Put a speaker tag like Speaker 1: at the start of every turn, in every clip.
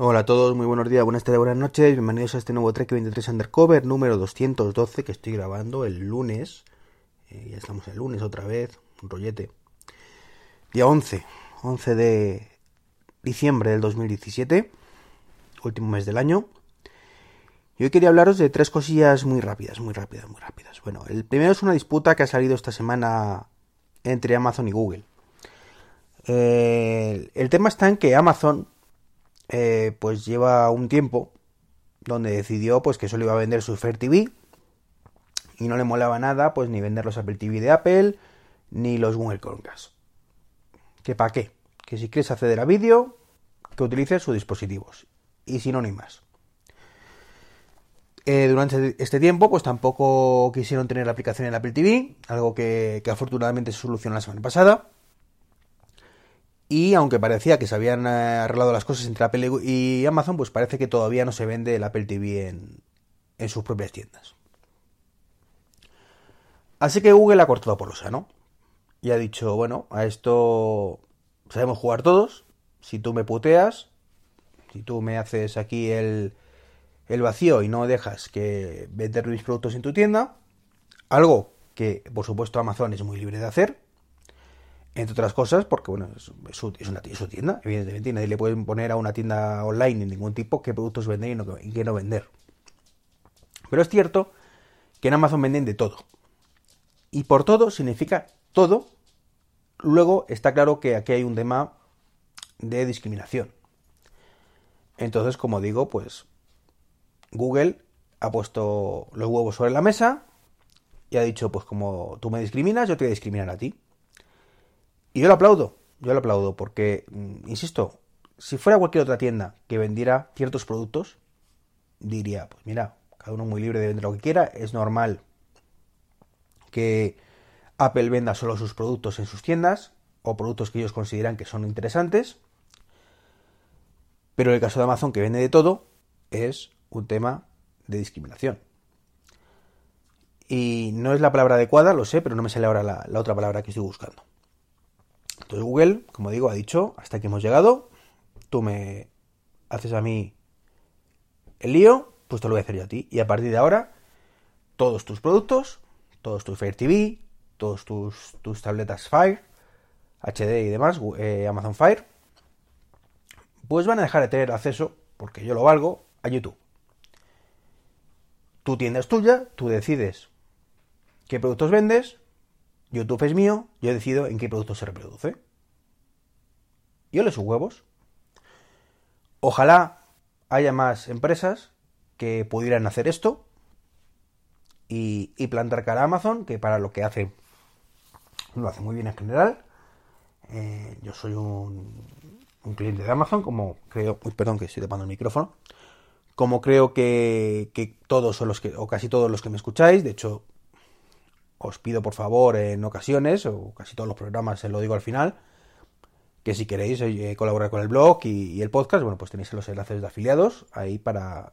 Speaker 1: Hola a todos, muy buenos días, buenas tardes, buenas noches, bienvenidos a este nuevo Trek 23 Undercover número 212 que estoy grabando el lunes, eh, ya estamos el lunes otra vez, un rollete, día 11, 11 de diciembre del 2017, último mes del año, y hoy quería hablaros de tres cosillas muy rápidas, muy rápidas, muy rápidas. Bueno, el primero es una disputa que ha salido esta semana entre Amazon y Google. Eh, el tema está en que Amazon eh, pues lleva un tiempo donde decidió pues que solo iba a vender su Fire TV y no le molaba nada pues ni vender los Apple TV de Apple ni los Google Chromecast. ¿Que para qué? Que si quieres acceder a vídeo, que utilices sus dispositivos. Y si no, ni más. Eh, durante este tiempo, pues tampoco quisieron tener la aplicación en Apple TV, algo que afortunadamente se solucionó la semana pasada. Y aunque parecía que se habían eh, arreglado las cosas entre Apple y Amazon, pues parece que todavía no se vende el Apple TV en, en sus propias tiendas. Así que Google ha cortado por lo sano. Y ha dicho, bueno, a esto sabemos jugar todos. Si tú me puteas, si tú me haces aquí el, el vacío y no dejas que vender mis productos en tu tienda, algo que por supuesto Amazon es muy libre de hacer, entre otras cosas, porque bueno, es, su, es una su tienda, evidentemente, y nadie le puede poner a una tienda online de ningún tipo qué productos vender y, no, y qué no vender. Pero es cierto que en Amazon venden de todo. Y por todo significa todo. Luego está claro que aquí hay un tema de discriminación. Entonces, como digo, pues Google ha puesto los huevos sobre la mesa y ha dicho, pues como tú me discriminas, yo te voy a discriminar a ti. Y yo lo aplaudo, yo lo aplaudo, porque, mm, insisto, si fuera cualquier otra tienda que vendiera ciertos productos, diría, pues mira, cada uno muy libre de vender lo que quiera, es normal que Apple venda solo sus productos en sus tiendas, o productos que ellos consideran que son interesantes, pero en el caso de Amazon, que vende de todo, es un tema de discriminación. Y no es la palabra adecuada, lo sé, pero no me sale ahora la, la otra palabra que estoy buscando. Entonces Google, como digo, ha dicho, hasta aquí hemos llegado, tú me haces a mí el lío, pues te lo voy a hacer yo a ti. Y a partir de ahora, todos tus productos, todos tus Fire TV, todos tus, tus tabletas Fire, HD y demás, eh, Amazon Fire, pues van a dejar de tener acceso, porque yo lo valgo, a YouTube. Tu tienda es tuya, tú decides qué productos vendes, YouTube es mío, yo decido en qué producto se reproduce. Yo le sus huevos. Ojalá haya más empresas que pudieran hacer esto y, plantar cara a Amazon, que para lo que hace lo hace muy bien en general. Eh, yo soy un, un, cliente de Amazon, como creo, uy, perdón que estoy tapando el micrófono, como creo que, que todos son los que, o casi todos los que me escucháis, de hecho os pido por favor en ocasiones, o casi todos los programas se lo digo al final, que si queréis colaborar con el blog y, el podcast, bueno, pues tenéis los enlaces de afiliados ahí para,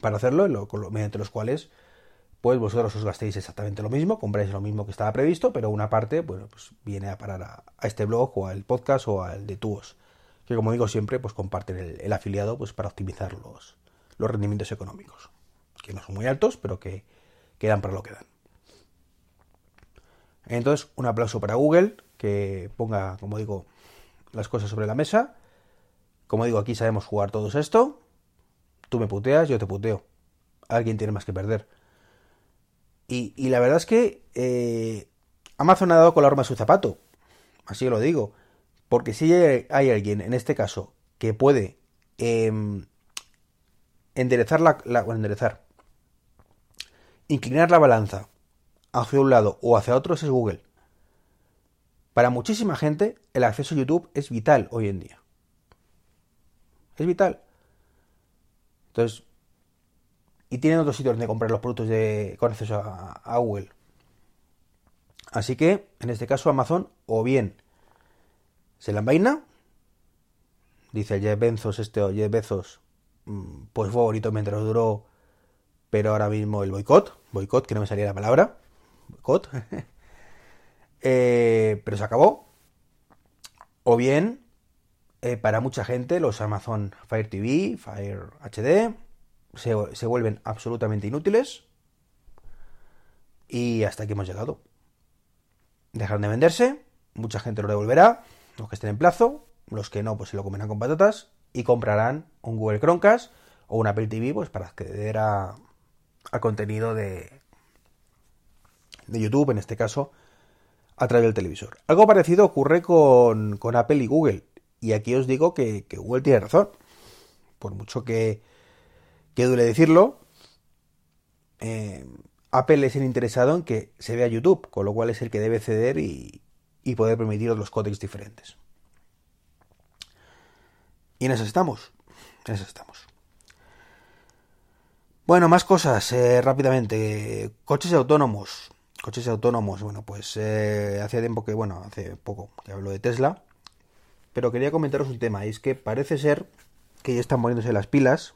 Speaker 1: para hacerlo, lo, mediante los cuales pues vosotros os gastéis exactamente lo mismo, compráis lo mismo que estaba previsto, pero una parte, bueno, pues viene a parar a, este blog o al podcast o al de Tuos, que como digo siempre, pues comparten el, el afiliado pues para optimizar los, los rendimientos económicos, que no son muy altos, pero que, que dan para lo que dan. Entonces, un aplauso para Google, que ponga, como digo, las cosas sobre la mesa. Como digo, aquí sabemos jugar todos esto. Tú me puteas, yo te puteo. Alguien tiene más que perder. Y, la verdad es que eh, Amazon ha dado con la arma a su zapato. Así lo digo. Porque si hay, alguien, en este caso, que puede eh, enderezar la, enderezar, inclinar la balanza hacia un lado o hacia otro es Google. Para muchísima gente el acceso a YouTube es vital hoy en día. Es vital. Entonces, y tienen otros sitios donde comprar los productos de, con acceso a, Google. Así que, en este caso, Amazon o bien se la envaina, dice Jeff Bezos, este o Jeff Bezos, pues fue bonito mientras duró, pero ahora mismo el boicot, boicot, que no me salía la palabra, boicot, eh, pero se acabó. O bien eh, para mucha gente los Amazon Fire TV, Fire HD, se, se vuelven absolutamente inútiles. Y hasta aquí hemos llegado. Dejarán de venderse, mucha gente lo devolverá, los que estén en plazo, los que no, pues se lo comerán con patatas y comprarán un Google Chromecast o un Apple TV pues para acceder a, a contenido de, de YouTube, en este caso, a través del televisor. Algo parecido ocurre con, con Apple y Google. Y aquí os digo que, Google tiene razón. Por mucho que, que duele decirlo, eh, Apple es el interesado en que se vea YouTube, con lo cual es el que debe ceder y, y poder permitir otros códecs diferentes. Y en eso estamos. En eso estamos. Bueno, más cosas eh, rápidamente. Coches autónomos. Coches autónomos. Bueno, pues eh, hace tiempo que, bueno, hace poco que hablo de Tesla. Pero quería comentaros un tema. Y es que parece ser que ya están poniéndose las pilas.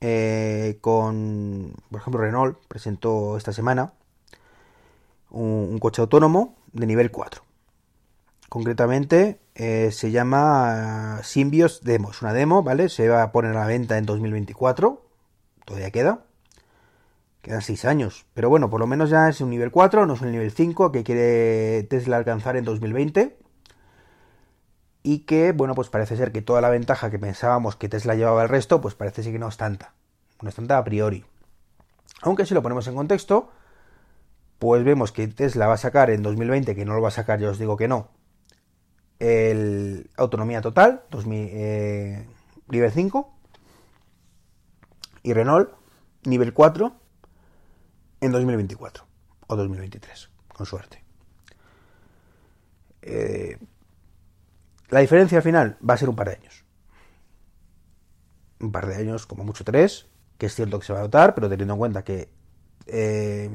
Speaker 1: Eh, con, por ejemplo, Renault presentó esta semana un, coche autónomo de nivel 4. Concretamente eh, se llama Symbios Demo. Es una demo, ¿vale? Se va a poner a la venta en 2024. Todavía queda. Quedan 6 años. Pero bueno, por lo menos ya es un nivel 4, no es un nivel 5 que quiere Tesla alcanzar en 2020. Y que, bueno, pues parece ser que toda la ventaja que pensábamos que Tesla llevaba al resto, pues parece ser que no es tanta. No es tanta a priori. Aunque si lo ponemos en contexto, pues vemos que Tesla va a sacar en 2020, que no lo va a sacar, ya os digo que no, el autonomía total, 2000, eh, nivel 5, y Renault, nivel 4, en 2024 o 2023, con suerte. Eh, la diferencia al final va a ser un par de años. Un par de años, como mucho tres, que es cierto que se va a notar, pero teniendo en cuenta que eh,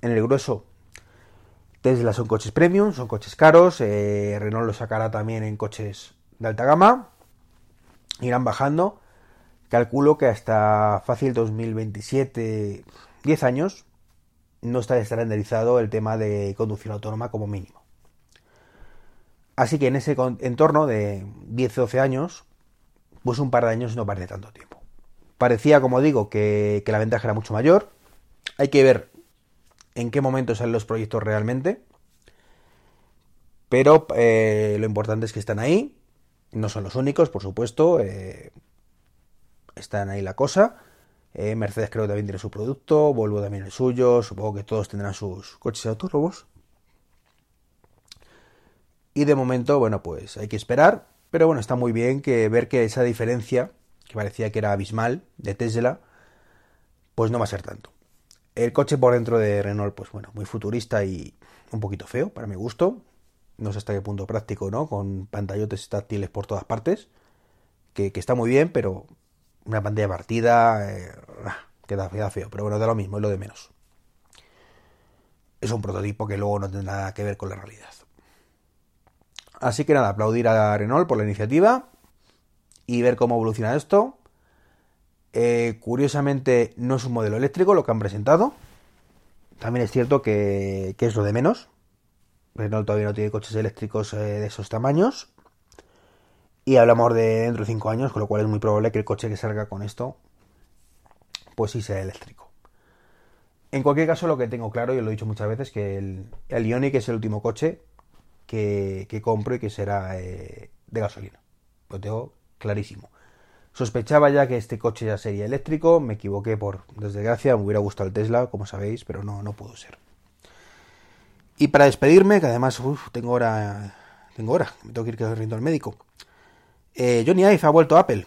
Speaker 1: en el grueso Tesla son coches premium, son coches caros, eh, Renault lo sacará también en coches de alta gama, irán bajando, calculo que hasta fácil 2027, 10 años, no está estandarizado el tema de conducción autónoma como mínimo. Así que en ese entorno de 10-12 años, pues un par de años no parece tanto tiempo. Parecía, como digo, que, la ventaja era mucho mayor. Hay que ver en qué momento salen los proyectos realmente. Pero eh, lo importante es que están ahí. No son los únicos, por supuesto. Eh, están ahí la cosa. Eh, Mercedes creo que también tiene su producto. Volvo también el suyo. Supongo que todos tendrán sus coches autónomos. Y de momento, bueno, pues hay que esperar. Pero bueno, está muy bien que ver que esa diferencia, que parecía que era abismal, de Tesla, pues no va a ser tanto. El coche por dentro de Renault, pues bueno, muy futurista y un poquito feo, para mi gusto. No sé hasta qué punto práctico, ¿no? Con pantallotes táctiles por todas partes. Que, está muy bien, pero una pantalla partida eh, queda, feo. Pero bueno, da lo mismo, es lo de menos. Es un prototipo que luego no tiene nada que ver con la realidad. Así que nada, aplaudir a Renault por la iniciativa y ver cómo evoluciona esto. Eh, curiosamente no es un modelo eléctrico lo que han presentado. También es cierto que, es lo de menos. Renault todavía no tiene coches eléctricos eh, de esos tamaños. Y hablamos de dentro de 5 años, con lo cual es muy probable que el coche que salga con esto, pues sí sea eléctrico. En cualquier caso, lo que tengo claro, y lo he dicho muchas veces, que el, el Ioniq es el último coche que, compro y que será eh, de gasolina. Lo tengo clarísimo. Sospechaba ya que este coche ya sería eléctrico, me equivoqué por desgracia, me hubiera gustado el Tesla, como sabéis, pero no, no pudo ser. Y para despedirme, que además tengo hora, tengo hora, me tengo que ir corriendo al médico. Eh, Johnny Ive ha vuelto a Apple.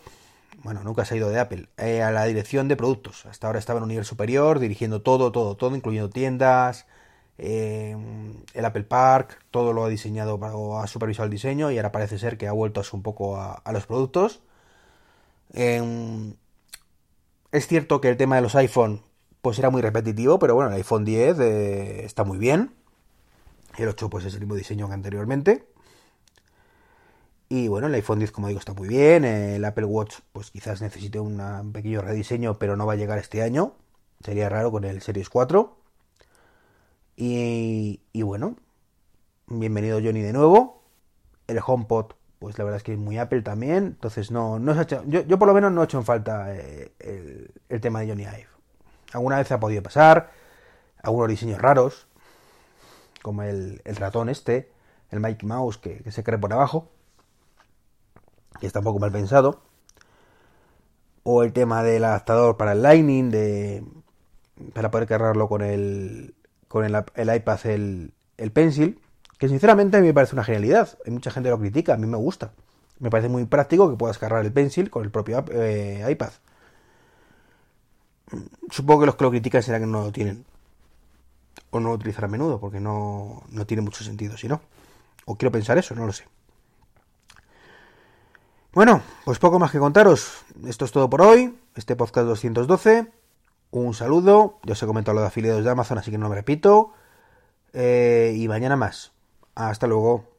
Speaker 1: Bueno, nunca se ha ido de Apple. Eh, a la dirección de productos. Hasta ahora estaba en un nivel superior, dirigiendo todo, todo, todo, incluyendo tiendas, eh, el Apple Park, todo lo ha diseñado o ha supervisado el diseño y ahora parece ser que ha vuelto un poco a los productos Em, es cierto que el tema de los iPhone pues era muy repetitivo, pero bueno, el iPhone 10 eh, está muy bien. El 8 pues es el mismo diseño que anteriormente. Y bueno, el iPhone 10 como digo está muy bien. El Apple Watch pues quizás necesite un pequeño rediseño, pero no va a llegar este año. Sería raro con el Series 4. Y, y bueno, bienvenido Johnny de nuevo. El HomePod pues la verdad es que es muy Apple también. Entonces no, no se ha hecho, yo, yo por lo menos no he hecho en falta eh, el, tema de Johnny Ive. Alguna vez ha podido pasar, algunos diseños raros, como el, el ratón este, el Mike Mouse que, que, se cree por abajo, que está un poco mal pensado. O el tema del adaptador para el Lightning, de, para poder cargarlo con el, con el, iPad, el, el Pencil que sinceramente a mí me parece una genialidad. Hay mucha gente que lo critica, a mí me gusta. Me parece muy práctico que puedas cargar el pencil con el propio eh, iPad. Supongo que los que lo critican serán que no lo tienen. O no lo utilizan a menudo, porque no, no tiene mucho sentido, si no. O quiero pensar eso, no lo sé. Bueno, pues poco más que contaros. Esto es todo por hoy. Este podcast 212. Un saludo. Ya os he comentado lo de afiliados de Amazon, así que no me repito. Eh, y mañana más. Hasta luego.